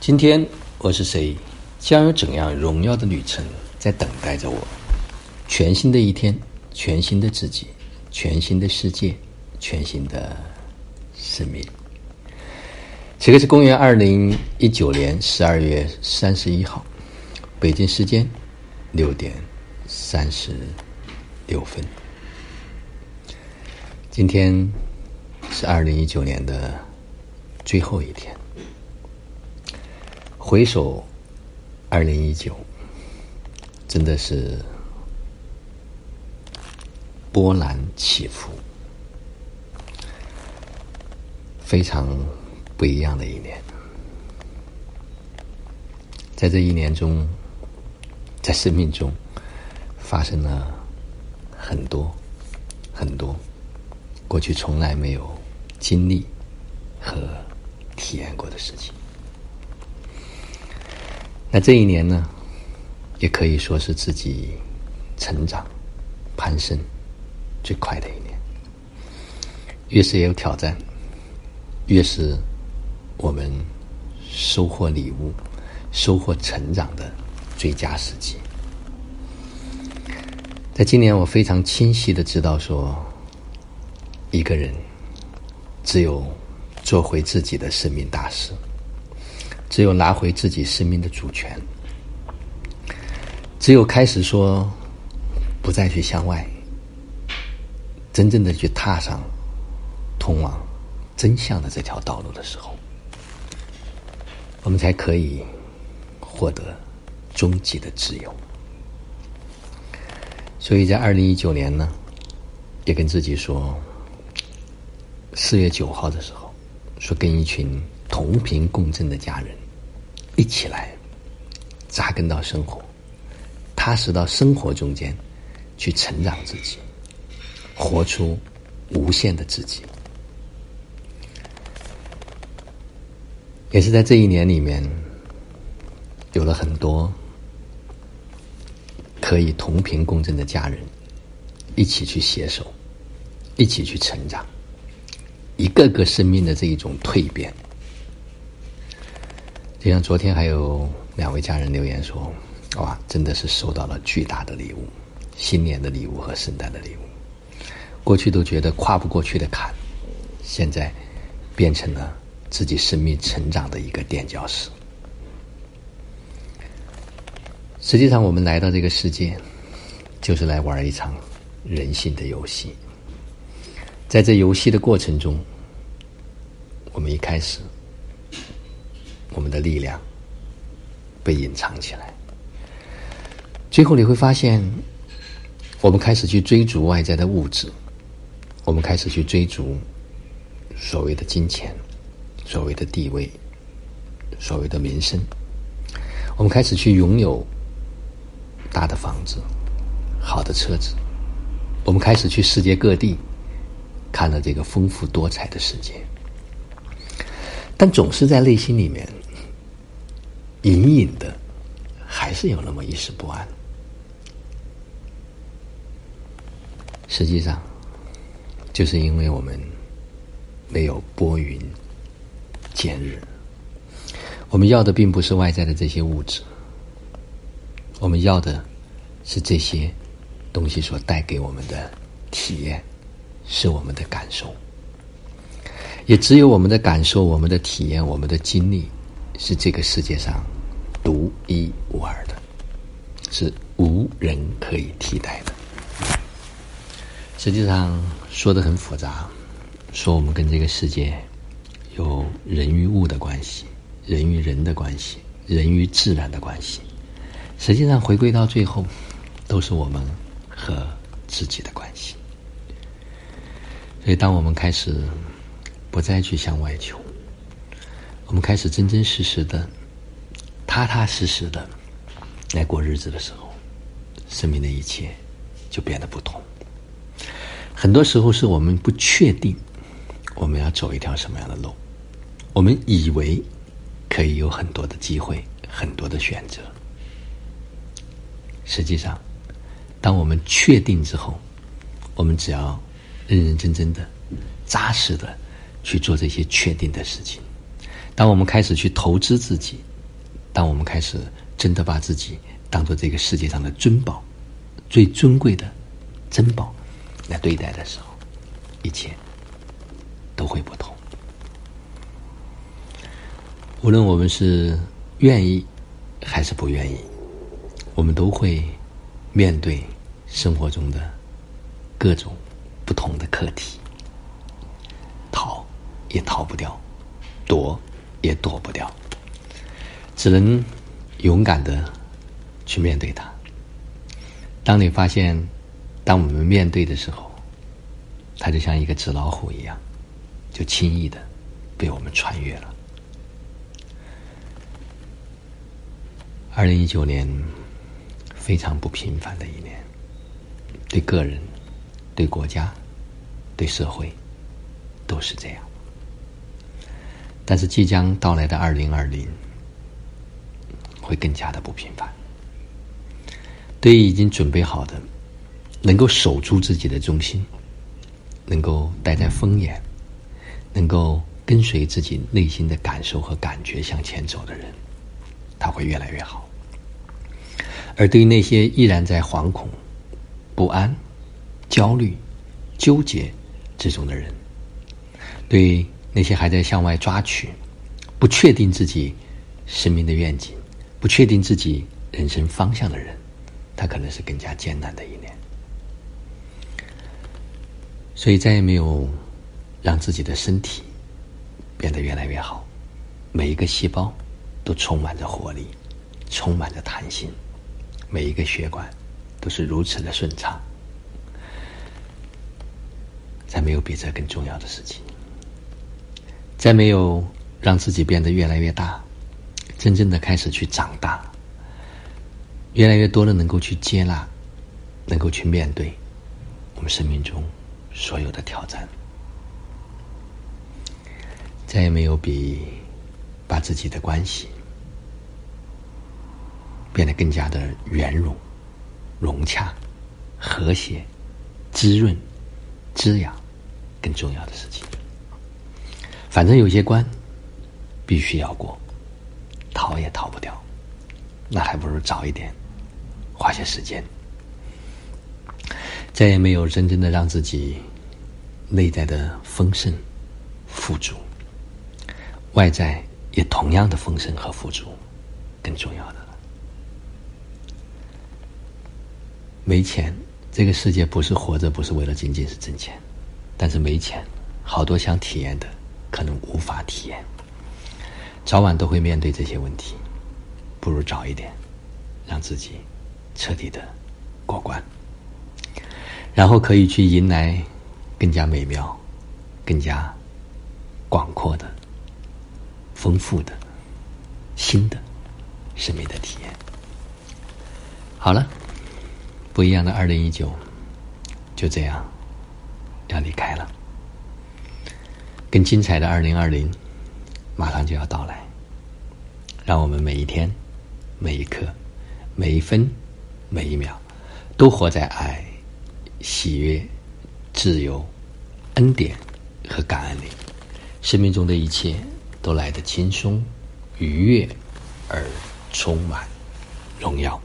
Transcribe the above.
今天我是谁？将有怎样荣耀的旅程在等待着我？全新的一天，全新的自己，全新的世界，全新的生命。这个是公元二零一九年十二月三十一号，北京时间六点三十六分。今天是二零一九年的最后一天。回首二零一九，真的是波澜起伏，非常不一样的一年。在这一年中，在生命中发生了很多很多。过去从来没有经历和体验过的事情。那这一年呢，也可以说是自己成长、攀升最快的一年。越是有挑战，越是我们收获礼物、收获成长的最佳时机。在今年，我非常清晰的知道说。一个人，只有做回自己的生命大师，只有拿回自己生命的主权，只有开始说不再去向外，真正的去踏上通往真相的这条道路的时候，我们才可以获得终极的自由。所以在二零一九年呢，也跟自己说。四月九号的时候，说跟一群同频共振的家人一起来扎根到生活，踏实到生活中间去成长自己，活出无限的自己。也是在这一年里面，有了很多可以同频共振的家人，一起去携手，一起去成长。一个个生命的这一种蜕变，就像昨天还有两位家人留言说：“哇，真的是收到了巨大的礼物，新年的礼物和圣诞的礼物。过去都觉得跨不过去的坎，现在变成了自己生命成长的一个垫脚石。实际上，我们来到这个世界，就是来玩一场人性的游戏。”在这游戏的过程中，我们一开始，我们的力量被隐藏起来，最后你会发现，我们开始去追逐外在的物质，我们开始去追逐所谓的金钱、所谓的地位、所谓的名声，我们开始去拥有大的房子、好的车子，我们开始去世界各地。看了这个丰富多彩的世界，但总是在内心里面隐隐的，还是有那么一丝不安。实际上，就是因为我们没有拨云见日，我们要的并不是外在的这些物质，我们要的是这些东西所带给我们的体验。是我们的感受，也只有我们的感受、我们的体验、我们的经历，是这个世界上独一无二的，是无人可以替代的。实际上说的很复杂，说我们跟这个世界有人与物的关系，人与人的关系，人与自然的关系。实际上回归到最后，都是我们和自己的关系。所以，当我们开始不再去向外求，我们开始真真实实的、踏踏实实的来过日子的时候，生命的一切就变得不同。很多时候，是我们不确定我们要走一条什么样的路，我们以为可以有很多的机会、很多的选择。实际上，当我们确定之后，我们只要。认认真真的、扎实的去做这些确定的事情。当我们开始去投资自己，当我们开始真的把自己当做这个世界上的珍宝、最尊贵的珍宝来对待的时候，一切都会不同。无论我们是愿意还是不愿意，我们都会面对生活中的各种不同的课题，也逃不掉，躲也躲不掉，只能勇敢的去面对它。当你发现，当我们面对的时候，它就像一个纸老虎一样，就轻易的被我们穿越了。二零一九年非常不平凡的一年，对个人、对国家、对社会都是这样。但是即将到来的二零二零会更加的不平凡。对于已经准备好的，能够守住自己的中心，能够待在风眼，能够跟随自己内心的感受和感觉向前走的人，他会越来越好。而对于那些依然在惶恐、不安、焦虑、纠结之中的人，对那些还在向外抓取、不确定自己生命的愿景、不确定自己人生方向的人，他可能是更加艰难的一年。所以，再也没有让自己的身体变得越来越好，每一个细胞都充满着活力，充满着弹性。每一个血管都是如此的顺畅，再没有比这更重要的事情。再没有让自己变得越来越大，真正的开始去长大，越来越多的能够去接纳，能够去面对我们生命中所有的挑战。再也没有比把自己的关系。变得更加的圆融、融洽、和谐、滋润、滋养，更重要的事情。反正有些关必须要过，逃也逃不掉，那还不如早一点花些时间。再也没有真正的让自己内在的丰盛、富足，外在也同样的丰盛和富足，更重要的了。没钱，这个世界不是活着，不是为了仅仅是挣钱。但是没钱，好多想体验的可能无法体验。早晚都会面对这些问题，不如早一点，让自己彻底的过关，然后可以去迎来更加美妙、更加广阔的、丰富的新的生命的体验。好了。不一样的二零一九，就这样要离开了。更精彩的二零二零，马上就要到来。让我们每一天、每一刻、每一分、每一秒，都活在爱、喜悦、自由、恩典和感恩里。生命中的一切都来得轻松、愉悦而充满荣耀。